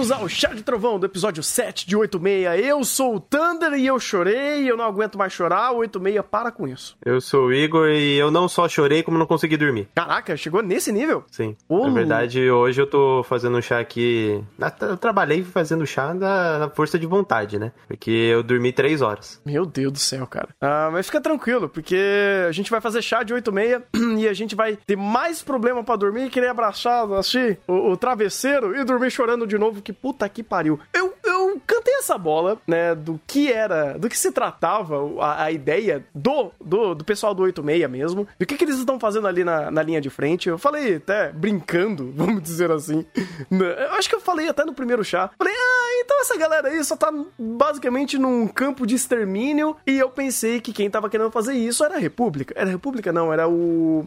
Bem-vindos ao Chá de Trovão do episódio 7 de 86. Eu sou o Thunder e eu chorei, eu não aguento mais chorar. O 86 para com isso. Eu sou o Igor e eu não só chorei, como não consegui dormir. Caraca, chegou nesse nível? Sim. Ô, Na verdade, hoje eu tô fazendo um chá aqui. Eu trabalhei fazendo chá na, na força de vontade, né? Porque eu dormi 3 horas. Meu Deus do céu, cara. Ah, mas fica tranquilo, porque a gente vai fazer chá de 86 e a gente vai ter mais problema para dormir e querer abraçar, o, o travesseiro e dormir chorando de novo, que puta que pariu. Eu, cantei essa bola, né, do que era, do que se tratava a, a ideia do, do, do, pessoal do 86 mesmo, do que, que eles estão fazendo ali na, na linha de frente. Eu falei até brincando, vamos dizer assim. Né, eu acho que eu falei até no primeiro chá. Falei, ah, então essa galera aí só tá basicamente num campo de extermínio. E eu pensei que quem tava querendo fazer isso era a República. Era a República, não, era o.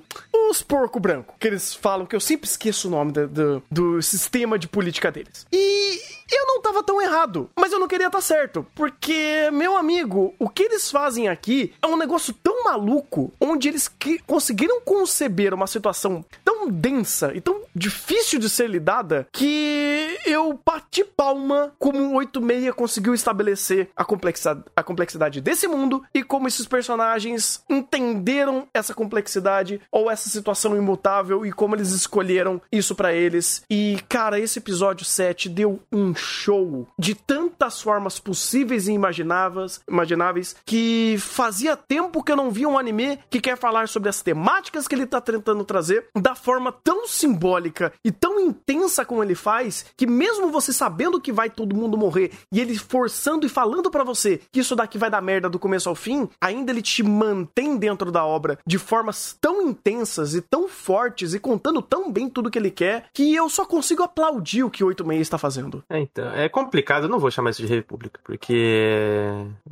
Os porco branco. Que eles falam, que eu sempre esqueço o nome do, do, do sistema de política deles. E eu não tava tão errado, mas eu não queria estar tá certo, porque, meu amigo, o que eles fazem aqui é um negócio tão maluco, onde eles conseguiram conceber uma situação tão densa e tão difícil de ser lidada, que eu bati palma como o 86 conseguiu estabelecer a complexidade, a complexidade desse mundo e como esses personagens entenderam essa complexidade ou essa situação imutável e como eles escolheram isso para eles. E, cara, esse episódio 7 deu um show de tantas formas possíveis e imagináveis, imagináveis que fazia tempo que eu não via um anime que quer falar sobre as temáticas que ele tá tentando trazer da forma tão simbólica e tão intensa como ele faz, que mesmo você sabendo que vai todo mundo morrer e ele forçando e falando para você que isso daqui vai dar merda do começo ao fim, ainda ele te mantém dentro da obra de formas tão intensas e tão fortes e contando tão bem tudo que ele quer que eu só consigo aplaudir o que 86 está fazendo. É, então, é complicado, eu não vou chamar isso de república, porque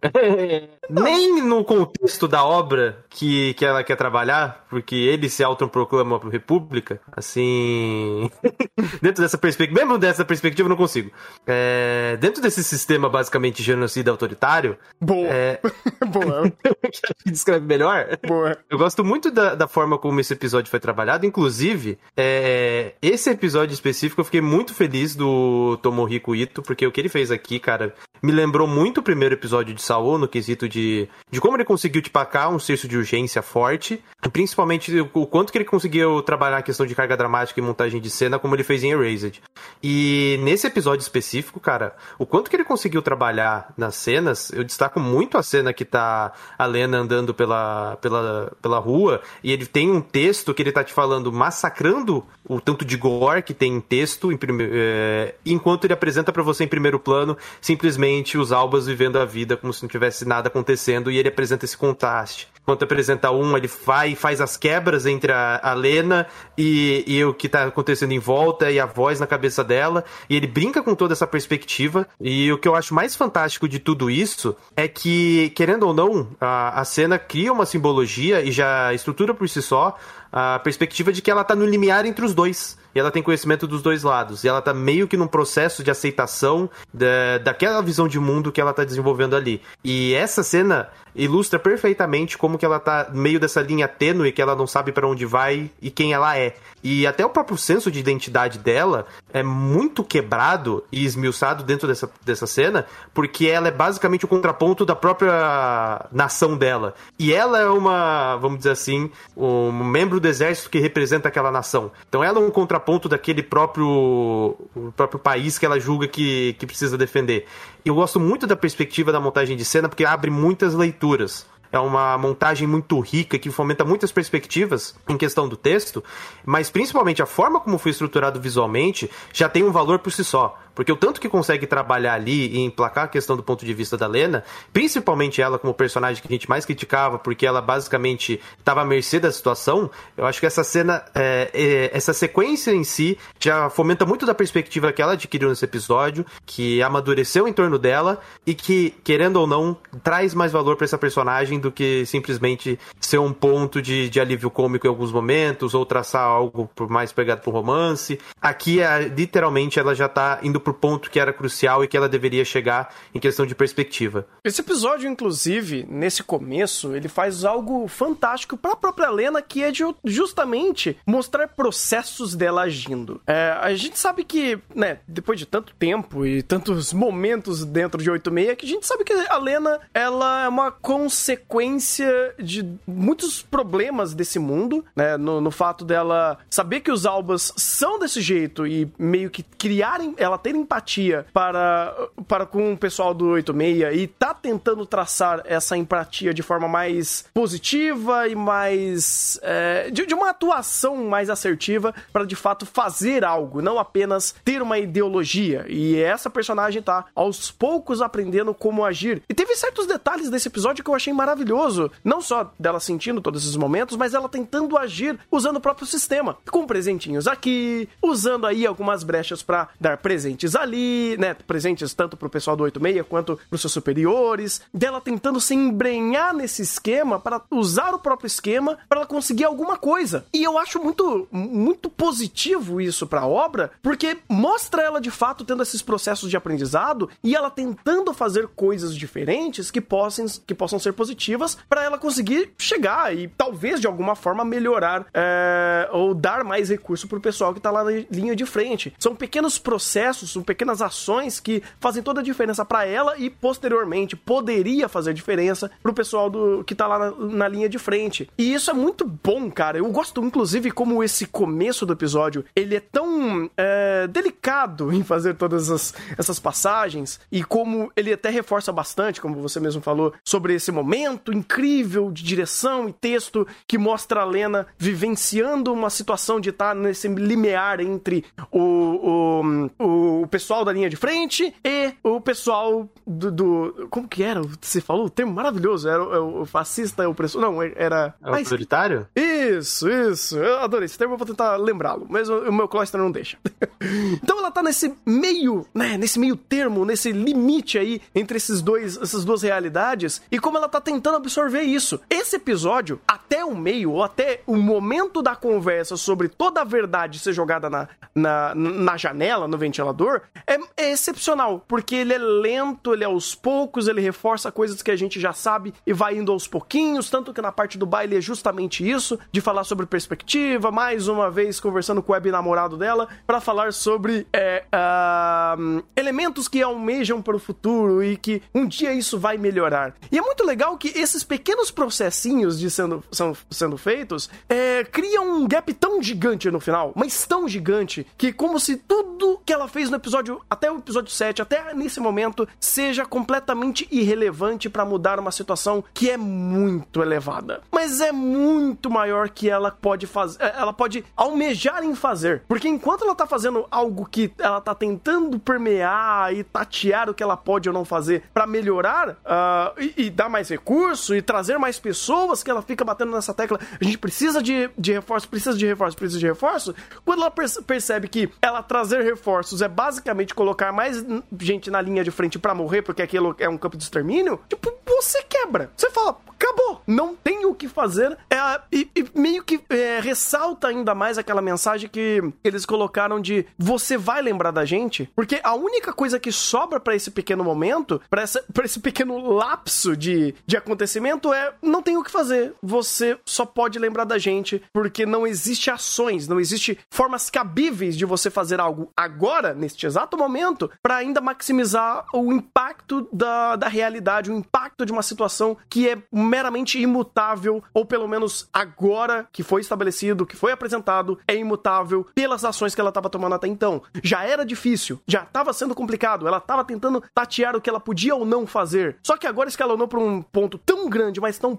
nem no contexto da obra que, que ela quer trabalhar, porque ele se autoproclama república, assim, dentro dessa perspectiva, mesmo dessa perspectiva eu não consigo. É, dentro desse sistema basicamente genocida autoritário, boa, é... boa, que descreve melhor. Boa. Eu gosto muito da, da forma como esse episódio foi trabalhado, inclusive, é, esse episódio específico eu fiquei muito feliz do Tomohiko Ito, porque o que ele fez aqui, cara, me lembrou muito o primeiro episódio de Saul, no quesito de, de como ele conseguiu te pacar um senso de urgência forte, principalmente o quanto que ele conseguiu trabalhar a questão de carga dramática e montagem de cena, como ele fez em Erased. E nesse episódio específico, cara, o quanto que ele conseguiu trabalhar nas cenas, eu destaco muito a cena que tá a Lena andando pela, pela, pela rua, e ele tem um texto que ele tá te falando, massacrando o tanto de gore que tem em texto, em prime... é, enquanto ele apresenta para você em primeiro plano simplesmente os Albas vivendo a vida como se não tivesse nada acontecendo e ele apresenta esse contraste. Quando apresenta um, ele vai faz as quebras entre a, a Lena e, e o que tá acontecendo em volta e a voz na cabeça dela. E ele brinca com toda essa perspectiva. E o que eu acho mais fantástico de tudo isso é que, querendo ou não, a, a cena cria uma simbologia e já estrutura por si só a perspectiva de que ela tá no limiar entre os dois. E ela tem conhecimento dos dois lados. E ela tá meio que num processo de aceitação da, daquela visão de mundo que ela tá desenvolvendo ali. E essa cena ilustra perfeitamente como que ela tá meio dessa linha tênue que ela não sabe para onde vai e quem ela é. E até o próprio senso de identidade dela é muito quebrado e esmiuçado dentro dessa, dessa cena, porque ela é basicamente o contraponto da própria nação dela. E ela é uma, vamos dizer assim, um membro do exército que representa aquela nação. Então ela é um contraponto daquele próprio, próprio país que ela julga que, que precisa defender. Eu gosto muito da perspectiva da montagem de cena porque abre muitas leituras. É uma montagem muito rica que fomenta muitas perspectivas em questão do texto, mas principalmente a forma como foi estruturado visualmente já tem um valor por si só. Porque o tanto que consegue trabalhar ali e emplacar a questão do ponto de vista da Lena, principalmente ela como personagem que a gente mais criticava, porque ela basicamente estava à mercê da situação, eu acho que essa cena, é, é, essa sequência em si, já fomenta muito da perspectiva que ela adquiriu nesse episódio, que amadureceu em torno dela e que, querendo ou não, traz mais valor para essa personagem do que simplesmente ser um ponto de, de alívio cômico em alguns momentos ou traçar algo mais pegado pro romance. Aqui, é, literalmente, ela já tá indo pro pro ponto que era crucial e que ela deveria chegar em questão de perspectiva. Esse episódio, inclusive, nesse começo, ele faz algo fantástico para a própria Lena, que é de justamente mostrar processos dela agindo. É, a gente sabe que, né, depois de tanto tempo e tantos momentos dentro de 86, que a gente sabe que a Lena, ela é uma consequência de muitos problemas desse mundo, né, no, no fato dela saber que os Albas são desse jeito e meio que criarem, ela ter empatia para, para com o pessoal do 86 e tá tentando traçar essa empatia de forma mais positiva e mais. É, de, de, uma atuação mais assertiva para de fato fazer algo, não apenas ter uma ideologia. E essa personagem tá aos poucos aprendendo como agir. E teve certos detalhes desse episódio que eu achei maravilhoso. Não só dela sentindo todos esses momentos, mas ela tentando agir usando o próprio sistema. Com presentinhos aqui, usando aí algumas brechas para dar presentes ali, né? Presentes tanto pro pessoal do 86 quanto pros seus superiores. Dela tentando se embrenhar nesse esquema para usar o próprio esquema para ela conseguir alguma coisa. E eu acho muito, muito positivo isso pra obra, porque mostra ela de fato tendo esses processos de aprendizado e ela tentando fazer coisas diferentes que possam, que possam ser positivas para ela conseguir chegar e talvez de alguma forma melhorar é, ou dar mais recurso pro pessoal que tá lá na linha de frente. São pequenos processos, são pequenas ações que fazem toda a diferença para ela e posteriormente poderia fazer diferença pro pessoal do que tá lá na, na linha de frente. E isso é muito bom, cara. Eu gosto, inclusive, como esse começo do episódio ele é tão é, delicado em fazer todas as, essas passagens e como ele até reforça bastante, como você mesmo falou, sobre esse momento incrível de direção e texto que mostra a Lena vivenciando uma situação de estar nesse limiar entre o, o, o pessoal da linha de frente e o pessoal do, do como que era? Você falou o termo maravilhoso, era o, o fascista, o opressor, não, era... É autoritário? Isso, isso, eu adorei esse termo, eu vou tentar lembrá-lo, mas o, o meu cluster não deixa. então ela tá nesse meio, né, nesse meio termo, nesse limite aí entre esses dois, essas duas realidades e como ela tá tentando absorver isso. Esse episódio, até o meio, ou até o momento da conversa sobre toda a verdade ser jogada na, na, na janela, no ventilador, é, é excepcional, porque ele é lento, ele é aos poucos, ele reforça coisas que a gente já sabe e vai indo aos pouquinhos, tanto que na parte do baile é justamente isso, de falar sobre perspectiva, mais uma vez conversando com o web namorado dela, para falar sobre é, uh, elementos que almejam para o futuro e que um dia isso vai melhorar. E é muito legal que esses pequenos processinhos de sendo, são, sendo feitos é, criam um gap tão gigante no final, mas tão gigante, que como se tudo que ela fez no episódio, até o episódio 7, até nesse momento, seja completamente irrelevante para mudar uma situação que é muito elevada. Mas é muito maior que ela pode fazer, é, ela pode almejar em fazer. Porque enquanto ela tá fazendo algo que ela tá tentando permear e tatear o que ela pode ou não fazer para melhorar uh, e, e, dar mais recurso e trazer mais pessoas que ela fica batendo nessa tecla, a gente precisa de, de reforço, precisa de reforço, precisa de reforço. Quando ela percebe que ela trazer reforços é basicamente colocar mais gente na linha de frente para morrer, porque aquilo é um campo de extermínio, tipo, você quebra. Você fala, acabou, não tem o que fazer. É, e, e, meio que é, ressalta ainda mais aquela mensagem que eles colocaram de você vai lembrar da gente, porque a única coisa que sobra para esse pequeno momento, para esse pequeno lapso de, de acontecimento é não tem o que fazer. Você só pode lembrar da gente, porque não existe ações, não existe formas cabíveis de você fazer algo agora, neste exato momento, para ainda maximizar o impacto da, da realidade, o impacto de uma situação que é meramente imutável, ou pelo menos agora que foi estabelecido, que foi apresentado, é imutável pelas ações que ela estava tomando até então. Já era difícil, já estava sendo complicado, ela estava tentando tatear o que ela podia ou não fazer. Só que agora escalonou para um ponto tão grande, mas tão,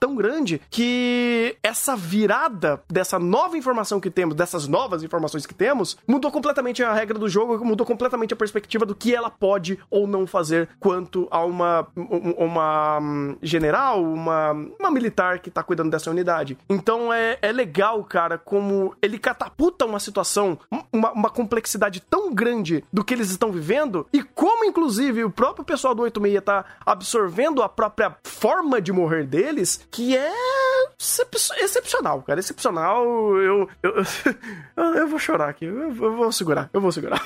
tão grande, que essa virada dessa nova informação que temos, dessas novas informações que temos, mudou completamente a regra do jogo, mudou completamente a perspectiva do que ela pode ou não fazer quanto a uma, uma hum, general, uma, uma militar que tá cuidando dessa unidade. Então é, é legal, cara, como ele catapulta uma situação, uma, uma complexidade tão grande do que eles estão vivendo e como, inclusive, o próprio pessoal do 86 tá absorvendo a própria forma de morrer deles, que é excepcional, cara. Excepcional. Eu, eu, eu, eu vou chorar aqui. Eu, eu vou segurar. Eu vou segurar.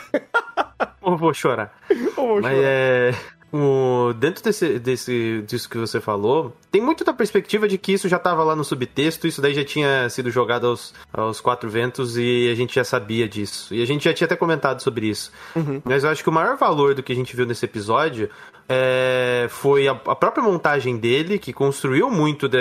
ou vou chorar. Ou vou Mas chorar. é. O, dentro desse, desse, disso que você falou, tem muito da perspectiva de que isso já estava lá no subtexto, isso daí já tinha sido jogado aos, aos quatro ventos e a gente já sabia disso. E a gente já tinha até comentado sobre isso. Uhum. Mas eu acho que o maior valor do que a gente viu nesse episódio é, foi a, a, própria montagem dele, que construiu muito de,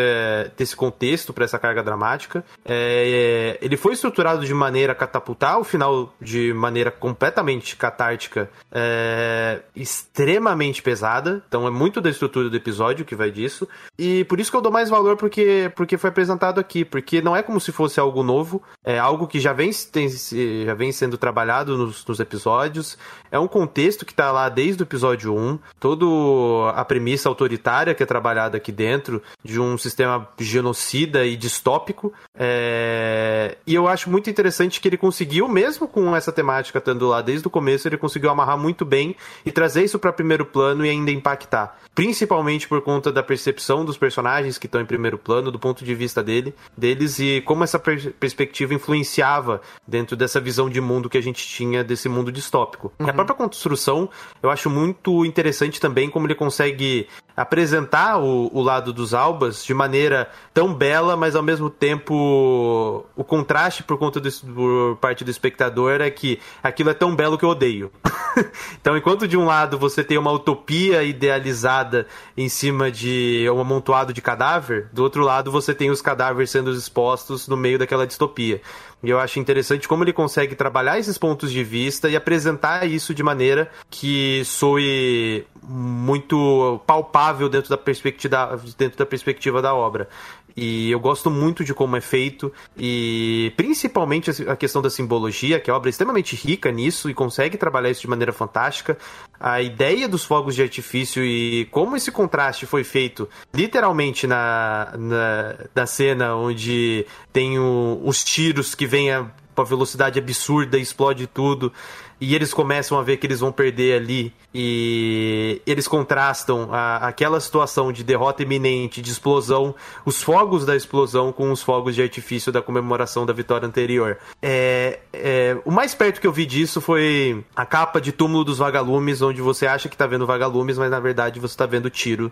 desse contexto para essa carga dramática. É, ele foi estruturado de maneira a catapultar o final de maneira completamente catártica, é, extremamente pesada. Então é muito da estrutura do episódio que vai disso. E por isso que eu dou mais valor porque, porque foi apresentado aqui. Porque não é como se fosse algo novo, é algo que já vem, tem, já vem sendo trabalhado nos, nos episódios. É um contexto que está lá desde o episódio 1. Todo toda a premissa autoritária que é trabalhada aqui dentro, de um sistema genocida e distópico. É... E eu acho muito interessante que ele conseguiu, mesmo com essa temática estando lá desde o começo, ele conseguiu amarrar muito bem e trazer isso para primeiro plano e ainda impactar. Principalmente por conta da percepção dos personagens que estão em primeiro plano, do ponto de vista dele, deles e como essa per perspectiva influenciava dentro dessa visão de mundo que a gente tinha desse mundo distópico. Uhum. a própria construção eu acho muito interessante também como ele consegue apresentar o, o, lado dos Albas de maneira tão bela, mas ao mesmo tempo o contraste por conta do, por parte do espectador é que aquilo é tão belo que eu odeio. então, enquanto de um lado você tem uma utopia idealizada em cima de um amontoado de cadáver, do outro lado você tem os cadáveres sendo expostos no meio daquela distopia. E eu acho interessante como ele consegue trabalhar esses pontos de vista e apresentar isso de maneira que soe muito palpável dentro da perspectiva, dentro da, perspectiva da obra. E eu gosto muito de como é feito e principalmente a questão da simbologia, que a obra é extremamente rica nisso e consegue trabalhar isso de maneira fantástica. A ideia dos fogos de artifício e como esse contraste foi feito literalmente na, na, na cena onde tem o, os tiros que vêm a uma velocidade absurda, explode tudo e eles começam a ver que eles vão perder ali e eles contrastam a, aquela situação de derrota iminente, de explosão, os fogos da explosão com os fogos de artifício da comemoração da vitória anterior. É, é, o mais perto que eu vi disso foi a capa de Túmulo dos Vagalumes, onde você acha que tá vendo vagalumes, mas na verdade você tá vendo tiro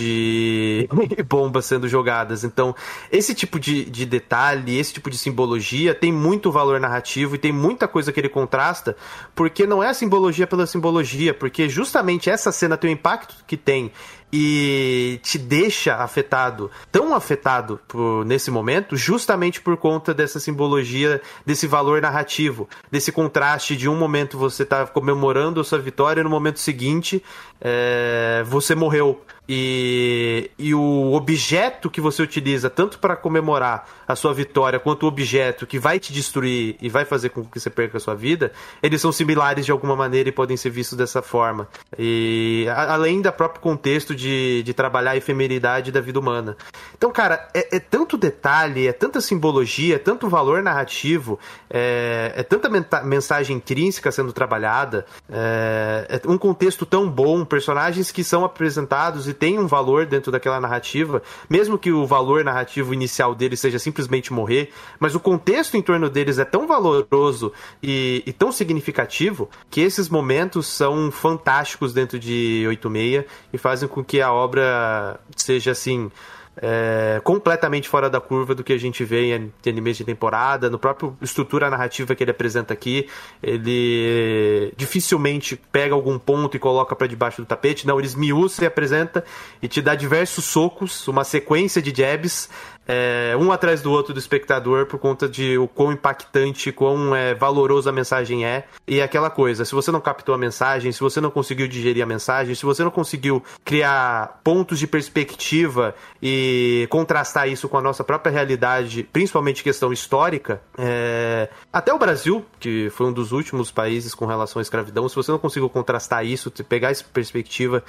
de bombas sendo jogadas. Então, esse tipo de, de detalhe, esse tipo de simbologia tem muito valor narrativo e tem muita coisa que ele contrasta porque não é a simbologia pela simbologia, porque justamente essa cena tem o impacto que tem e te deixa afetado, tão afetado por, nesse momento, justamente por conta dessa simbologia, desse valor narrativo, desse contraste de um momento você tá comemorando a sua vitória e no momento seguinte é, você morreu. E, e o objeto que você utiliza, tanto para comemorar a sua vitória, quanto o objeto que vai te destruir e vai fazer com que você perca a sua vida, eles são similares de alguma maneira e podem ser vistos dessa forma. E a, além do próprio contexto de, de trabalhar a efemeridade da vida humana. Então, cara, é, é tanto detalhe, é tanta simbologia, é tanto valor narrativo, é, é tanta mensagem intrínseca sendo trabalhada, é, é um contexto tão bom, personagens que são apresentados e têm um valor dentro daquela narrativa, mesmo que o valor narrativo inicial deles seja simplesmente morrer, mas o contexto em torno deles é tão valoroso e, e tão significativo que esses momentos são fantásticos dentro de 86 e fazem com que a obra seja assim é, completamente fora da curva do que a gente vê em animes de temporada, no próprio estrutura narrativa que ele apresenta aqui, ele dificilmente pega algum ponto e coloca para debaixo do tapete, não, ele esmiuça e apresenta e te dá diversos socos, uma sequência de jabs é, um atrás do outro do espectador por conta de o quão impactante, quão é, valoroso a mensagem é. E é aquela coisa, se você não captou a mensagem, se você não conseguiu digerir a mensagem, se você não conseguiu criar pontos de perspectiva e contrastar isso com a nossa própria realidade, principalmente questão histórica, é, até o Brasil, que foi um dos últimos países com relação à escravidão, se você não conseguiu contrastar isso, pegar essa perspectiva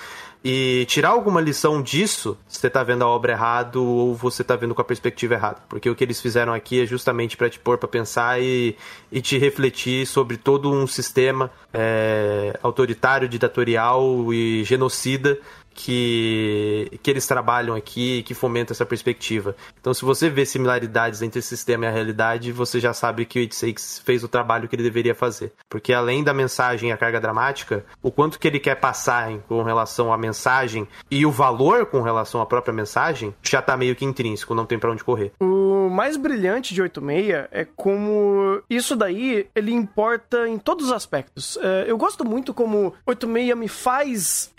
e tirar alguma lição disso, você está vendo a obra errado ou você está vendo com a perspectiva errada. Porque o que eles fizeram aqui é justamente para te pôr para pensar e, e te refletir sobre todo um sistema é, autoritário, ditatorial e genocida que, que eles trabalham aqui, que fomenta essa perspectiva. Então, se você vê similaridades entre esse sistema e a realidade, você já sabe que o 86 fez o trabalho que ele deveria fazer. Porque além da mensagem e a carga dramática, o quanto que ele quer passar com relação à mensagem e o valor com relação à própria mensagem, já tá meio que intrínseco, não tem para onde correr. O mais brilhante de 86 é como isso daí, ele importa em todos os aspectos. É, eu gosto muito como 86 me faz,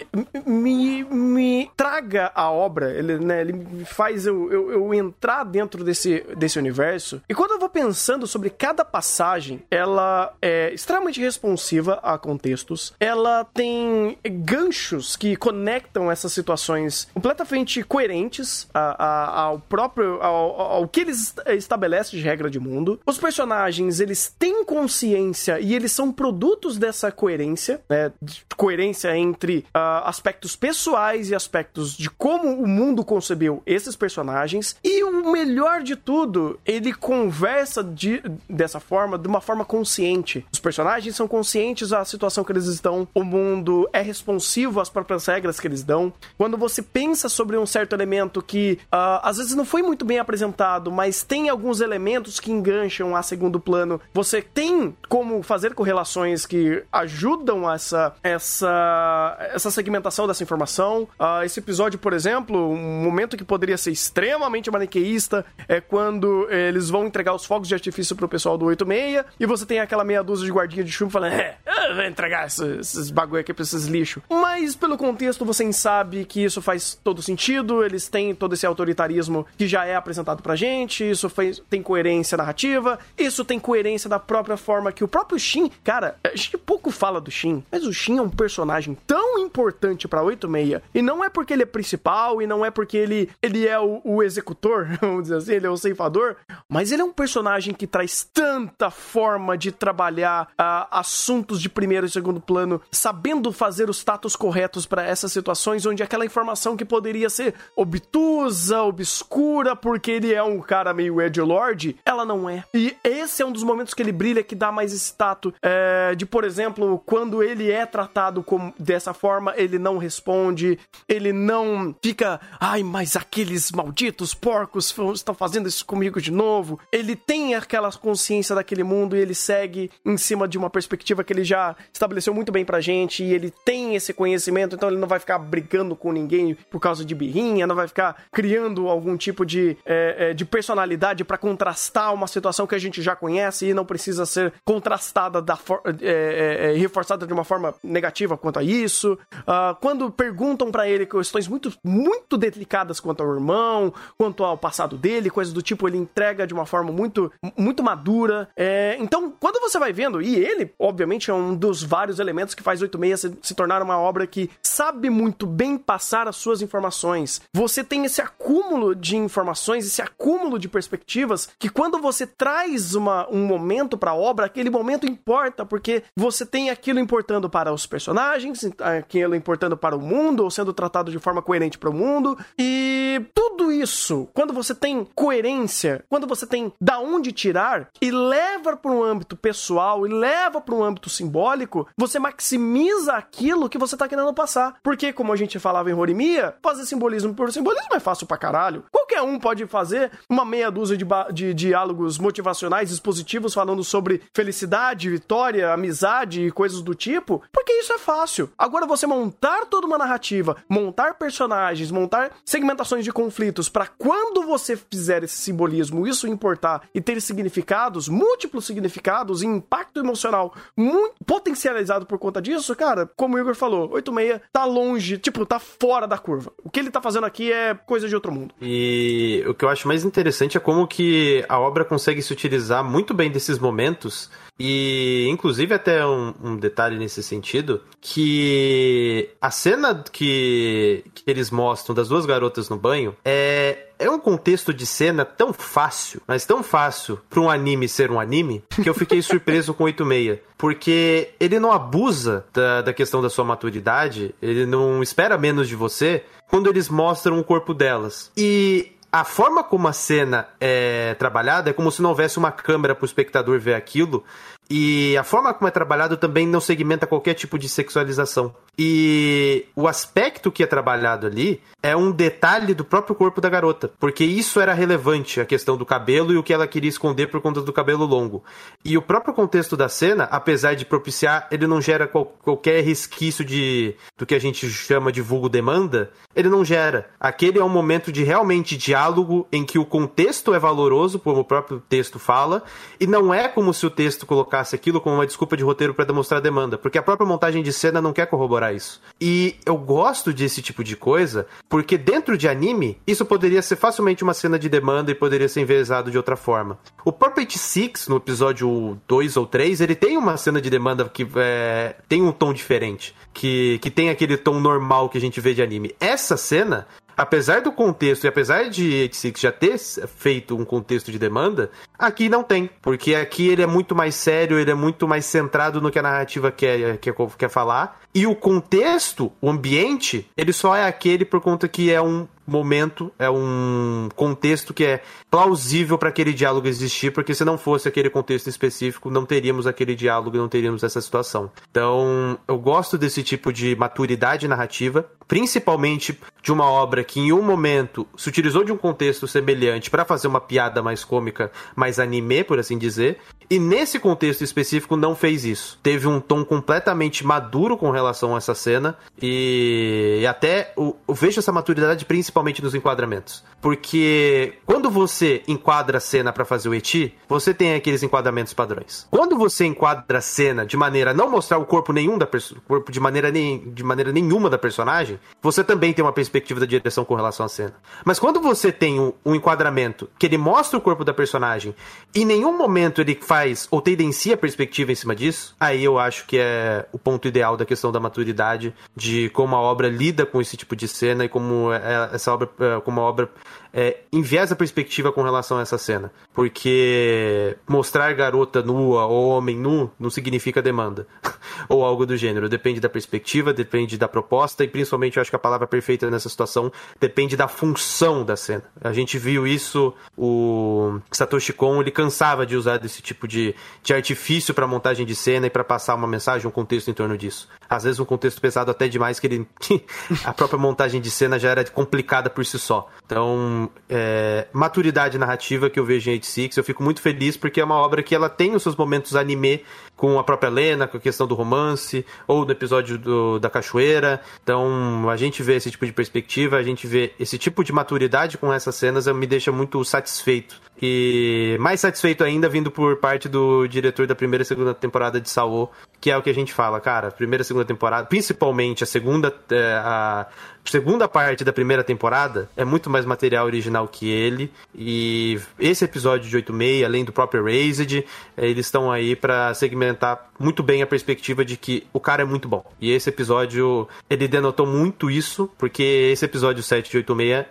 me, me traga a obra, ele, né, ele faz eu, eu, eu entrar dentro desse, desse universo. E quando eu vou pensando sobre cada passagem, ela é extremamente responsiva a contextos, ela tem ganchos que conectam essas situações completamente coerentes a, a, ao próprio, ao, ao que eles estabelecem de regra de mundo. Os personagens, eles têm consciência e eles são produtos dessa coerência, né? coerência entre uh, aspectos pessoais e aspectos de como o mundo concebeu esses personagens. E o melhor de tudo, ele conversa de, dessa forma, de uma forma consciente. Os personagens são conscientes da situação que eles estão, o mundo é responsivo às próprias regras que eles dão. Quando você pensa sobre um certo elemento que uh, às vezes não foi muito bem apresentado, mas tem alguns elementos que engancham a segundo plano, você tem como fazer correlações que ajudam essa, essa, essa segmentação dessa informação. Uh, esse episódio, por exemplo, um momento que poderia ser extremamente maniqueísta é quando eles vão entregar os fogos de artifício pro pessoal do 86 e você tem aquela meia dúzia de guardinha de chumbo falando, é, eu vou entregar esses, esses bagulho aqui pra esses lixos. Mas pelo contexto você sabe que isso faz todo sentido, eles têm todo esse autoritarismo que já é apresentado pra gente, isso faz, tem coerência narrativa, isso tem coerência da própria forma que o próprio Shin, cara, a gente pouco fala do Shin, mas o Shin é um personagem tão importante pra 86 e não é porque ele é principal e não é porque ele, ele é o, o executor, vamos dizer assim, ele é o ceifador, mas ele é um personagem que traz tanta forma de trabalhar uh, assuntos de primeiro e segundo plano, sabendo fazer os tatos corretos para essas situações onde aquela informação que poderia ser obtusa, obscura, porque ele é um cara meio edgelord, ela não é. E esse é um dos momentos que ele brilha, que dá mais esse tato é, de, por exemplo, quando ele é tratado como, dessa forma, ele não responde, ele não fica, ai, mas aqueles malditos porcos estão fazendo isso comigo de novo. Ele tem aquela consciência daquele mundo e ele segue em cima de uma perspectiva que ele já estabeleceu muito bem pra gente e ele tem esse conhecimento, então ele não vai ficar brigando com ninguém por causa de birrinha, não vai ficar criando algum tipo de, é, de personalidade para contrastar uma situação que a gente já conhece e não precisa ser contrastada da é, é, reforçada de uma forma negativa quanto a isso. Uh, quando perguntam para ele questões muito, muito delicadas quanto ao irmão, quanto ao passado dele, coisas do tipo, ele entrega de uma forma muito, muito madura. É, então, quando você vai vendo, e ele, obviamente, é um dos vários elementos que faz 86 se, se tornar uma obra que sabe muito bem passar as suas informações. Você tem esse acúmulo de informações, esse acúmulo de perspectivas, que quando você traz uma, um momento para a obra, aquele momento importa, porque você tem aquilo importando para os personagens, aquilo importando para o mundo, ou sendo tratado de forma coerente para o mundo, e tudo isso, quando você tem coerência, quando você tem da onde tirar e leva para um âmbito pessoal e leva para um âmbito simbólico, você maximiza aquilo que você tá querendo passar. Porque, como a gente falava em Rorimia, fazer simbolismo por simbolismo é fácil pra caralho. Qualquer um pode fazer uma meia dúzia de, de diálogos motivacionais, expositivos, falando sobre felicidade, vitória, amizade e coisas do tipo, porque isso é fácil. Agora, você montar toda uma narrativa, montar personagens, montar segmentações de conflitos para quando você fizer esse simbolismo, isso importar e ter significados, múltiplos significados e impacto emocional muito potencializado por conta disso, cara, como o Igor falou, 86 tá longe, tipo, tá fora da curva. O que ele tá fazendo aqui é coisa de outro mundo. E o que eu acho mais interessante é como que a obra consegue se utilizar muito bem desses momentos e, inclusive, até um, um, detalhe nesse sentido, que a cena que, que eles mostram das duas garotas no banho é, é um contexto de cena tão fácil, mas tão fácil para um anime ser um anime, que eu fiquei surpreso com 86. Porque ele não abusa da, da questão da sua maturidade, ele não espera menos de você quando eles mostram o corpo delas. E a forma como a cena é trabalhada é como se não houvesse uma câmera para o espectador ver aquilo E a forma como é trabalhado também não segmenta qualquer tipo de sexualização. E o aspecto que é trabalhado ali é um detalhe do próprio corpo da garota, porque isso era relevante, a questão do cabelo e o que ela queria esconder por conta do cabelo longo. E o próprio contexto da cena, apesar de propiciar, ele não gera qual, qualquer resquício de do que a gente chama de vulgo demanda, ele não gera. Aquele é um momento de realmente diálogo em que o contexto é valoroso, como o próprio texto fala, e não é como se o texto colocasse aquilo como uma desculpa de roteiro para demonstrar demanda, porque a própria montagem de cena não quer corroborar isso. E eu gosto desse tipo de coisa, porque dentro de anime, isso poderia ser facilmente uma cena de demanda e poderia ser envezado de outra forma. O próprio 86, no episódio 2 ou 3, ele tem uma cena de demanda que é, tem um tom diferente, que, que tem aquele tom normal que a gente vê de anime. Essa cena, apesar do contexto e apesar de 86 já ter feito um contexto de demanda, aqui não tem. Porque aqui ele é muito mais sério, ele é muito mais centrado no que a narrativa quer, quer, quer falar. E o contexto, o ambiente, ele só é aquele por conta que é um momento, é um contexto que é plausível para aquele diálogo existir, porque se não fosse aquele contexto específico, não teríamos aquele diálogo, não teríamos essa situação. Então, eu gosto desse tipo de maturidade narrativa, principalmente de uma obra que em um momento se utilizou de um contexto semelhante para fazer uma piada mais cômica, mais anime, por assim dizer, e nesse contexto específico não fez isso. Teve um tom completamente maduro com relação a essa cena e, e até eu, eu vejo essa maturidade principalmente nos enquadramentos. Porque quando você enquadra a cena para fazer o eti, você tem aqueles enquadramentos padrões. Quando você enquadra a cena de maneira a não mostrar o corpo nenhum da corpo de maneira, nem, de maneira nenhuma da personagem, você também tem uma perspectiva da direção com relação à cena. Mas quando você tem um, um enquadramento que ele mostra o corpo da personagem e em nenhum momento ele faz ou tendencia a perspectiva em cima disso, aí eu acho que é o ponto ideal da questão da maturidade, de como a obra lida com esse tipo de cena e como é, essa obra, é, como a obra é, enviesa a perspectiva com relação a essa cena. Porque mostrar garota nua ou homem nu não significa demanda. ou algo do gênero. Depende da perspectiva, depende da proposta e principalmente eu acho que a palavra perfeita nessa situação depende da função da cena. A gente viu isso, o Satoshi Kon, ele cansava de usar desse tipo de, de artifício para montagem de cena e para passar uma mensagem, um contexto em torno disso. Às vezes um contexto pesado até demais que ele a própria montagem de cena já era complicada por si só. Então, é, maturidade narrativa que eu vejo em 86, eu fico muito feliz porque é uma obra que ela tem os seus momentos anime com a própria Lena, com a questão do romance, ou do episódio do, da cachoeira. Então, a gente vê esse tipo de perspectiva, a gente vê esse tipo de maturidade com essas cenas, me deixa muito satisfeito. E mais satisfeito ainda vindo por parte do diretor da primeira e segunda temporada de Saô, que é o que a gente fala, cara, primeira e segunda temporada, principalmente a segunda, é, segunda parte da primeira temporada é muito mais material original que ele. E esse episódio de 86, além do próprio Raised, eles estão aí para segmentar muito bem a perspectiva de que o cara é muito bom. E esse episódio, ele denotou muito isso, porque esse episódio 7 de 86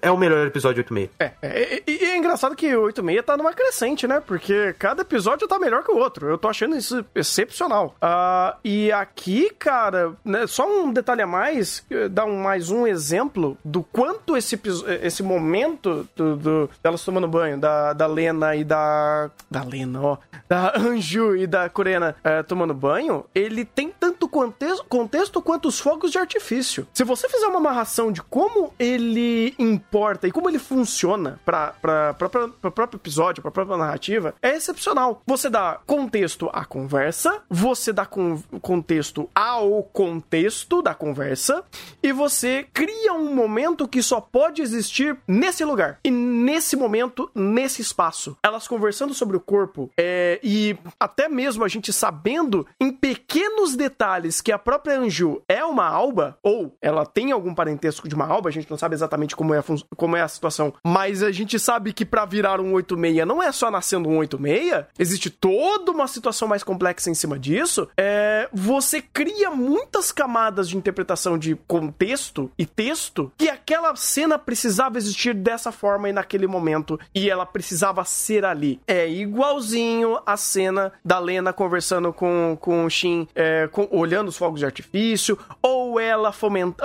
é o melhor episódio 86. É, é, e, é engraçado que o 86 tá numa crescente, né? Porque cada episódio tá melhor que o outro. Eu tô achando isso excepcional. Uh, e aqui, cara, né, só um detalhe a mais, eh, dá um, mais um exemplo do quanto esse, esse momento do, do, delas tomando banho, da, da Lena e da. Da Lena, ó. Da Anju e da Coreana é, tomando banho, ele tem tanto contexto, contexto quanto os fogos de artifício. Se você fizer uma amarração de como ele importa e como ele funciona para o próprio episódio, para a própria narrativa, é excepcional. Você dá contexto à conversa, você dá con contexto ao contexto da conversa e você cria um momento que só pode existir nesse lugar e nesse momento, nesse espaço. Elas conversando sobre o corpo é, e até mesmo a gente sabendo em pequenos detalhes que a própria Anju é uma alba ou ela tem algum parentesco de uma alba, a gente não sabe exatamente como é a, como é a situação, mas a gente sabe que para virar um 86 não é só nascendo um 86, existe toda uma situação mais complexa em cima disso. É, você cria muitas camadas de interpretação de contexto e texto que aquela cena precisava existir dessa forma e naquele momento e ela precisava ser ali. É igualzinho a cena da Lena conversando com, com o Shin, é, com, olhando olhando os fogos de artifício, ou ela fomenta,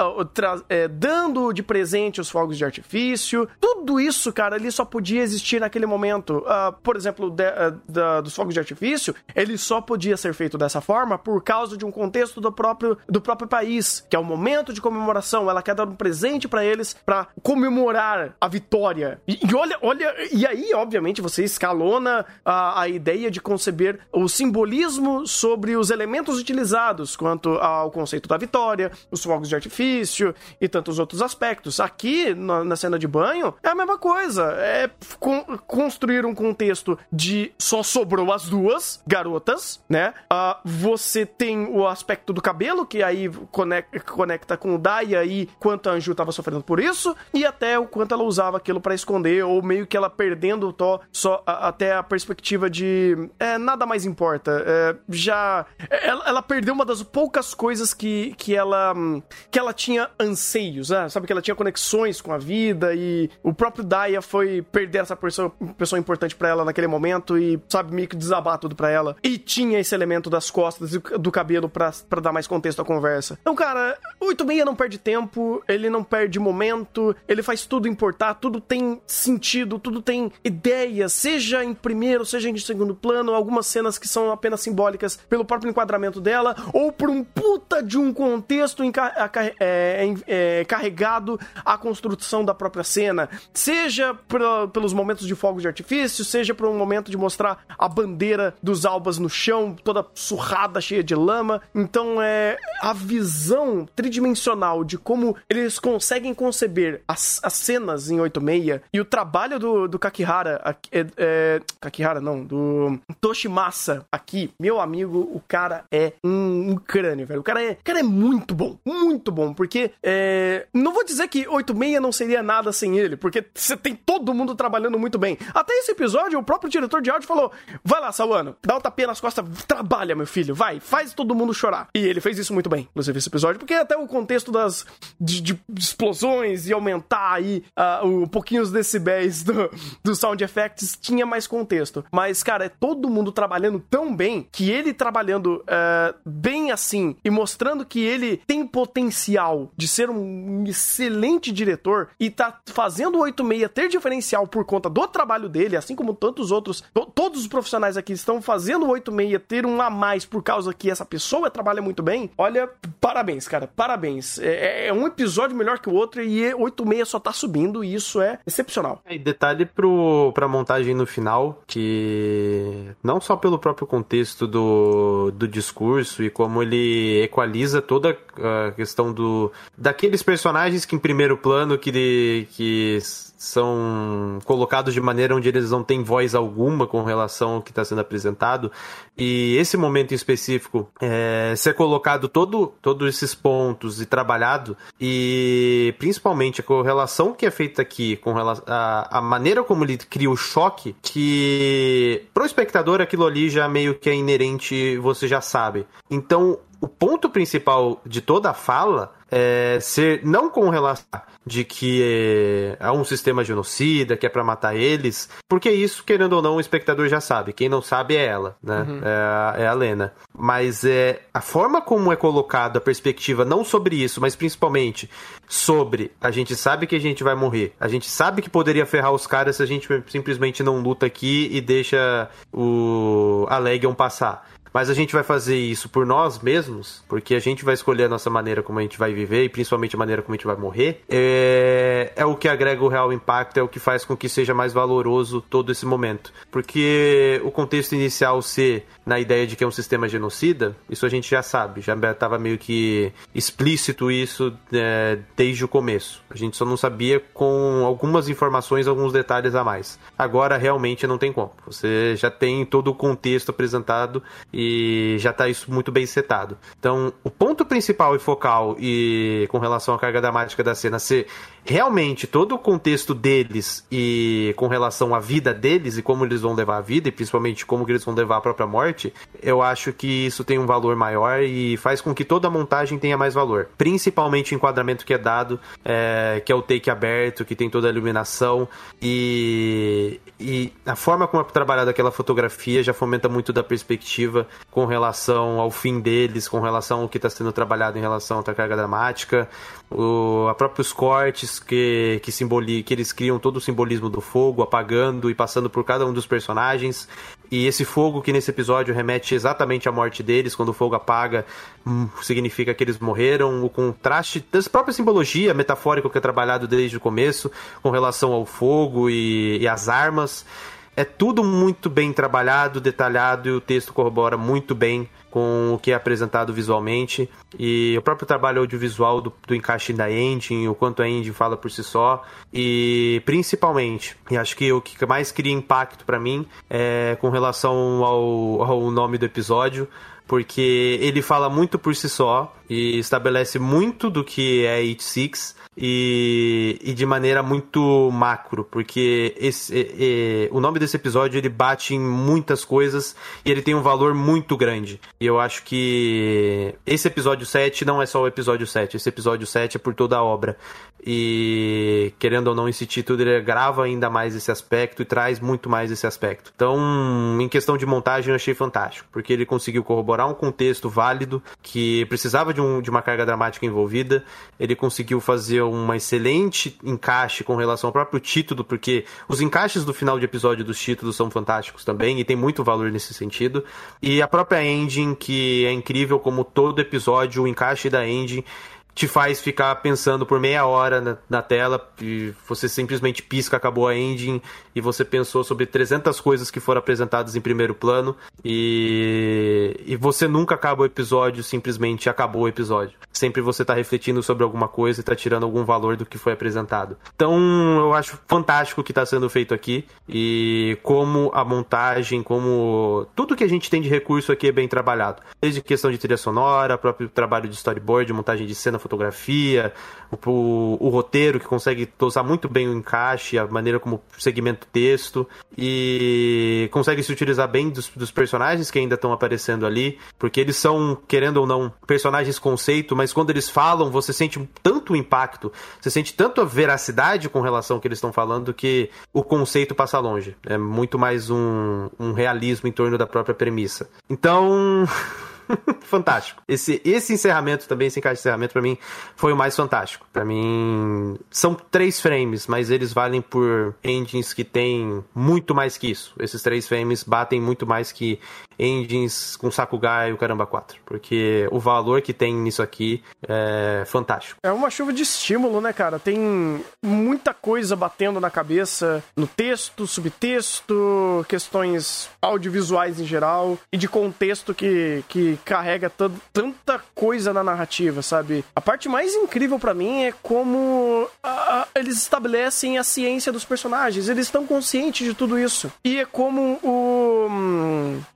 é, dando de presente os fogos de artifício. Tudo isso, cara, ele só podia existir naquele momento. Uh, por exemplo, de, uh, dos fogos de artifício, ele só podia ser feito dessa forma por causa de um contexto do próprio, do próprio país, que é o momento de comemoração. Ela quer dar um presente para eles para comemorar a vitória. E, e, olha, olha, e aí, obviamente, você escalona a, a ideia de conceber o simbolismo sobre os elementos utilizados quanto ao conceito da vitória, os fogos de artifício e tantos outros aspectos. Aqui, na, na cena de banho, é a mesma coisa. É con construir um contexto de só sobrou as duas garotas, né? Uh, você tem o aspecto do cabelo, que aí conecta, conecta com o Daya e quanto a Anju estava sofrendo por isso, e até o quanto ela usava aquilo para esconder, ou meio que ela perdendo o tó, só a, até a perspectiva de é, nada mais importa. É, já. Ela, ela, perdeu uma das poucas coisas que, que ela que ela tinha anseios, né? sabe? Que ela tinha conexões com a vida e o próprio Daya foi perder essa pessoa, pessoa importante para ela naquele momento e, sabe, meio que desabar tudo pra ela. E tinha esse elemento das costas e do cabelo para dar mais contexto à conversa. Então, cara, o 86 não perde tempo, ele não perde momento, ele faz tudo importar, tudo tem sentido, tudo tem ideia, seja em primeiro, seja em segundo plano, algumas cenas que são apenas simbólicas pelo próprio enquadramento dela, ou por um puta de um contexto é, é, carregado à construção da própria cena, seja pelos momentos de fogos de artifício, seja por um momento de mostrar a bandeira dos albas no chão, toda surrada, cheia de lama. Então é a visão tridimensional de como eles conseguem conceber as, as cenas em 86 e o trabalho do, do Kakihara, é, é, Kakihara não, do Toshimasa aqui, meu amigo, o cara é um, um crânio, velho. O cara é, o cara é muito bom, muito bom, porque é, não vou dizer que 86 não seria nada sem ele, porque você tem todo mundo trabalhando muito bem. Até esse episódio, o próprio diretor de áudio falou: vai lá, Sawano, dá um tapinha nas costas, trabalha, meu filho, vai, faz todo mundo chorar. E ele fez isso muito bem, inclusive, esse episódio, porque até o contexto das de, de explosões e aumentar aí uh, um pouquinho os decibéis do, do sound effects tinha mais contexto. Mas, cara, é todo mundo trabalhando tão bem que ele trabalhando uh, bem assim e mostrando que ele tem potencial de ser um excelente diretor e tá fazendo o 86 ter diferencial por conta do trabalho dele, assim como tantos outros, todos os profissionais aqui estão fazendo o 86 ter um a mais por causa que essa pessoa trabalha muito bem. Olha, parabéns, cara, parabéns. É, é um episódio melhor que o outro e 86 só tá subindo e isso é excepcional. É, e detalhe pro, pra montagem no final, que não só pelo próprio contexto do, do discurso e como ele equaliza toda a questão do daqueles personagens que em primeiro plano que, que são colocados de maneira onde eles não têm voz alguma com relação ao que está sendo apresentado. E esse momento em específico é, ser colocado todo todos esses pontos e trabalhado e principalmente a correlação que é feita aqui com relação a, a maneira como ele cria o choque que pro espectador aquilo ali já meio que é inerente você já sabe. Então o ponto principal de toda a fala é ser não com relação de que é, é um sistema genocida, que é para matar eles, porque isso, querendo ou não, o espectador já sabe. Quem não sabe é ela, né? Uhum. É, a, é a Lena. Mas é a forma como é colocada a perspectiva, não sobre isso, mas principalmente sobre a gente sabe que a gente vai morrer, a gente sabe que poderia ferrar os caras se a gente simplesmente não luta aqui e deixa o a Legion passar mas a gente vai fazer isso por nós mesmos, porque a gente vai escolher a nossa maneira como a gente vai viver e principalmente a maneira como a gente vai morrer, é, é o que agrega o real impacto, é o que faz com que seja mais valoroso todo esse momento. Porque o contexto inicial ser na ideia de que é um sistema genocida, isso a gente já sabe, já estava meio que explícito isso é, desde o começo. A gente só não sabia com algumas informações, alguns detalhes a mais. Agora realmente não tem como. Você já tem todo o contexto apresentado e já está isso muito bem setado. Então, o ponto principal e focal e com relação à carga dramática da cena ser realmente todo o contexto deles e com relação à vida deles e como eles vão levar a vida, e principalmente como eles vão levar a própria morte, eu acho que isso tem um valor maior e faz com que toda a montagem tenha mais valor. Principalmente o enquadramento que é dado, é, que é o take aberto, que tem toda a iluminação e, e a forma como é trabalhada aquela fotografia já fomenta muito da perspectiva com relação ao fim deles, com relação ao que está sendo trabalhado em relação à carga dramática, o, a próprios cortes que, que, simboli, que eles criam todo o simbolismo do fogo, apagando e passando por cada um dos personagens. E esse fogo que nesse episódio remete exatamente à morte deles, quando o fogo apaga, hum, significa que eles morreram. O contraste da própria simbologia metafórica que é trabalhado desde o começo, com relação ao fogo e, e às armas. É tudo muito bem trabalhado, detalhado e o texto corrobora muito bem com o que é apresentado visualmente. E o próprio trabalho audiovisual do, do encaixe da engine, o quanto a engine fala por si só. E principalmente, e acho que o que mais cria impacto para mim é com relação ao, ao nome do episódio, porque ele fala muito por si só e estabelece muito do que é It Six e, e de maneira muito macro, porque esse, é, é, o nome desse episódio ele bate em muitas coisas e ele tem um valor muito grande. E eu acho que esse episódio 7 não é só o episódio 7, esse episódio 7 é por toda a obra. E querendo ou não, esse título ele grava ainda mais esse aspecto e traz muito mais esse aspecto. Então, em questão de montagem, eu achei fantástico, porque ele conseguiu corroborar um contexto válido que precisava de, um, de uma carga dramática envolvida, ele conseguiu fazer uma excelente encaixe com relação ao próprio título, porque os encaixes do final de episódio dos títulos são fantásticos também e tem muito valor nesse sentido. E a própria engine, que é incrível como todo episódio, o encaixe da engine te faz ficar pensando por meia hora na, na, tela e você simplesmente pisca, acabou a engine e você pensou sobre 300 coisas que foram apresentadas em primeiro plano e, e você nunca acaba o episódio, simplesmente acabou o episódio. Sempre você está refletindo sobre alguma coisa e está tirando algum valor do que foi apresentado. Então eu acho fantástico o que está sendo feito aqui e como a montagem, como tudo que a gente tem de recurso aqui é bem trabalhado. Desde questão de trilha sonora, próprio trabalho de storyboard, montagem de cena fotografia, o, o, roteiro que consegue usar muito bem o encaixe, a maneira como segmenta o texto e consegue se utilizar bem dos, dos personagens que ainda estão aparecendo ali, porque eles são, querendo ou não, personagens conceito, mas quando eles falam, você sente tanto impacto, você sente tanto a veracidade com relação ao que eles estão falando que o conceito passa longe. É muito mais um, um realismo em torno da própria premissa. Então. fantástico. Esse, esse encerramento também, esse encaixe de encerramento, pra mim, foi o mais fantástico. Para mim, são três frames, mas eles valem por engines que tem muito mais que isso. Esses três frames batem muito mais que engines com Sakuga e o Caramba 4. Porque o valor que tem nisso aqui é fantástico. É uma chuva de estímulo, né, cara? Tem muita coisa batendo na cabeça, no texto, subtexto, questões audiovisuais em geral e de contexto que, que carrega tanta coisa na narrativa, sabe? A parte mais incrível para mim é como a, a, eles estabelecem a ciência dos personagens. Eles estão conscientes de tudo isso. E é como o.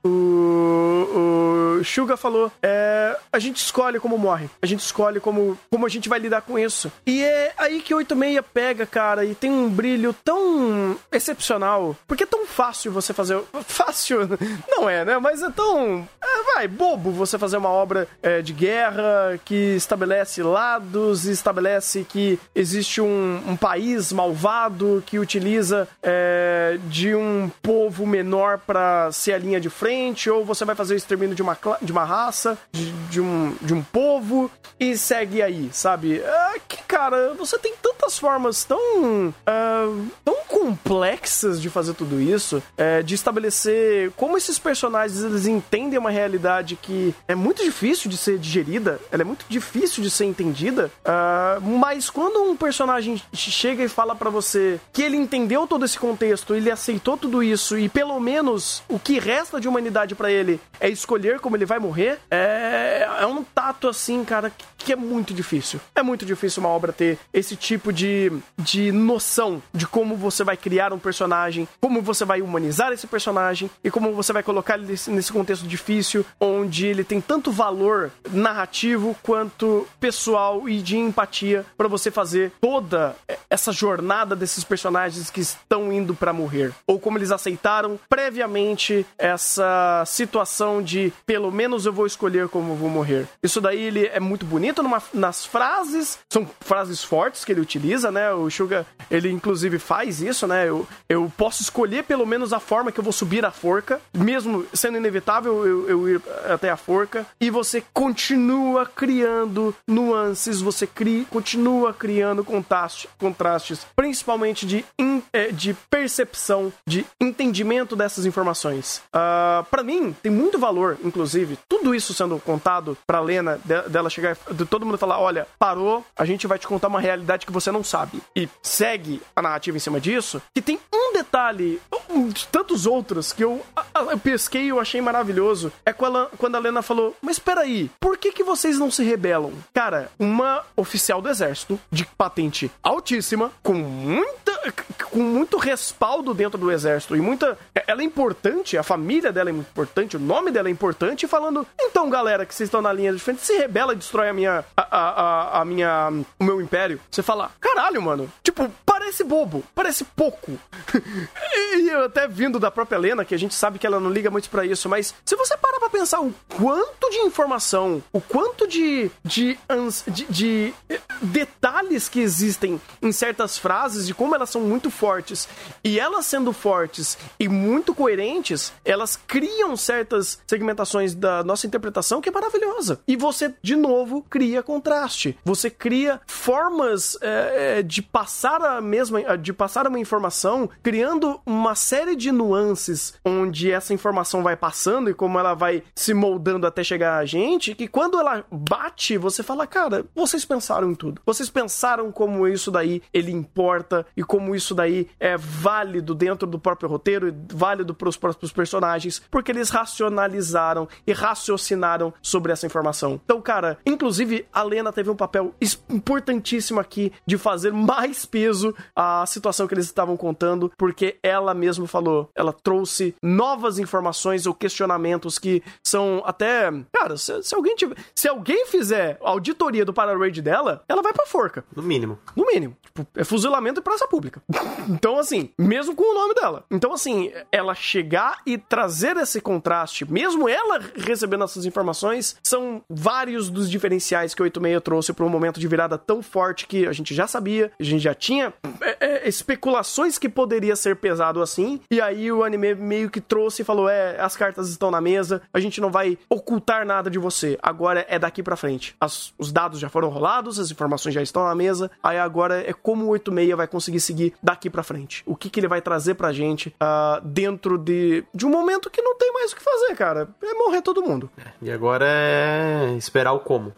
o o, Suga falou, é, a gente escolhe como morre. A gente escolhe como, como a gente vai lidar com isso. E é aí que 86 pega, cara, e tem um brilho tão excepcional. Porque é tão fácil você fazer. Fácil, não é, né? Mas é tão. É, vai, bobo você fazer uma obra é, de guerra que estabelece lados, estabelece que existe um, um país malvado que utiliza é, de um povo menor para ser a linha de frente ou você vai fazer o extermínio de uma, de uma raça, de, de, um, de um povo, e segue aí, sabe? É que, cara, você tem tantas formas tão, uh, tão complexas de fazer tudo isso, é, de estabelecer como esses personagens eles entendem uma realidade que é muito difícil de ser digerida, ela é muito difícil de ser entendida, uh, mas quando um personagem chega e fala para você que ele entendeu todo esse contexto, ele aceitou tudo isso e pelo menos o que resta de humanidade para ele é escolher como ele vai morrer, é, é um tato assim, cara, que, que é muito difícil. É muito difícil uma obra ter esse tipo de, de noção de como você vai criar um personagem, como você vai humanizar esse personagem e como você vai colocar ele nesse, nesse contexto difícil, onde ele tem tanto valor narrativo quanto pessoal e de empatia para você fazer toda essa jornada desses personagens que estão indo para morrer. Ou como eles aceitaram previamente essa situação de pelo menos eu vou escolher como eu vou morrer. Isso daí ele é muito bonito numa, nas frases, são frases fortes que ele utiliza, né? O Suga, ele inclusive faz isso, né? Eu, eu posso escolher pelo menos a forma que eu vou subir a forca, mesmo sendo inevitável eu, eu ir até a forca, e você continua criando nuances, você cria, continua criando contraste, contrastes, principalmente de, in, é, de percepção, de entendimento dessas informações. Uh, ah, para mim, tem muito valor, inclusive, tudo isso sendo contado pra Lena, de, dela chegar, todo mundo falar: olha, parou, a gente vai te contar uma realidade que você não sabe. E segue a narrativa em cima disso, que tem um detalhe, um de tantos outros, que eu, eu pesquei e eu achei maravilhoso. É quando, a Lena falou: Mas peraí, por que, que vocês não se rebelam? Cara, uma oficial do exército de patente altíssima, com muita. com muito respaldo dentro do exército e muita. Ela é importante, a família dela é importante, o nome dela é importante, falando: então, galera, que vocês estão na linha de frente, se rebela e destrói a minha. A, a, a, minha. o meu império. Você fala, caralho, mano. Tipo, parece bobo, parece pouco. e até vindo da própria Helena, que a gente sabe que ela não liga muito para isso, mas se você parar pra pensar o quanto de informação, o quanto de, de, de, de eh, detalhes que existem em certas frases, de como elas são muito fortes, e elas sendo fortes e muito coerentes, elas criam certas segmentações da nossa interpretação que é maravilhosa. E você, de novo, cria contraste. Você cria formas é, de passar a mesma, de passar uma informação, criando uma série de nuances onde essa informação vai passando e como ela vai se moldando até chegar a gente, que quando ela bate, você fala, cara, vocês pensaram em tudo. Vocês pensaram como isso daí ele importa e como isso daí é válido dentro do próprio roteiro e válido para os próprios personagens, porque eles racionalizaram e raciocinaram sobre essa informação. Então, cara, inclusive a Lena teve um papel importantíssimo aqui de fazer mais peso à situação que eles estavam contando, porque ela mesma falou, ela trouxe novas informações ou questionamentos que são até, cara, se, se alguém tiver, se alguém fizer auditoria do Pararade dela, ela vai pra forca. No mínimo. No mínimo. Tipo, é fuzilamento e praça pública. então, assim, mesmo com o nome dela. Então, assim, ela chegar e trazer esse contraste, mesmo ela recebendo essas informações, são vários dos diferenciais que o 86 trouxe para um momento de virada tão forte que a gente já sabia, a gente já tinha é, é, especulações que poderia ser pesado assim, e aí o anime meio que trouxe e falou: é, as cartas estão na mesa, a gente não vai ocultar nada de você, agora é daqui para frente. As, os dados já foram rolados, as informações já estão na mesa, aí agora é como o 86 vai conseguir seguir daqui para frente. O que, que ele vai trazer pra gente uh, dentro de, de um momento que não tem mais o que fazer, cara. É morrer todo mundo. E agora é esperar o como.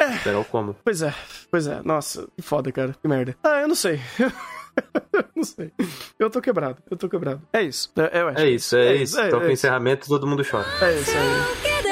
É. Esperar o como. Pois é, pois é. Nossa, que foda, cara. Que merda. Ah, eu não sei. não sei. Eu tô quebrado, eu tô quebrado. É isso. É, é isso, é, é isso. É, então, é, com é encerramento, todo mundo chora. É isso aí.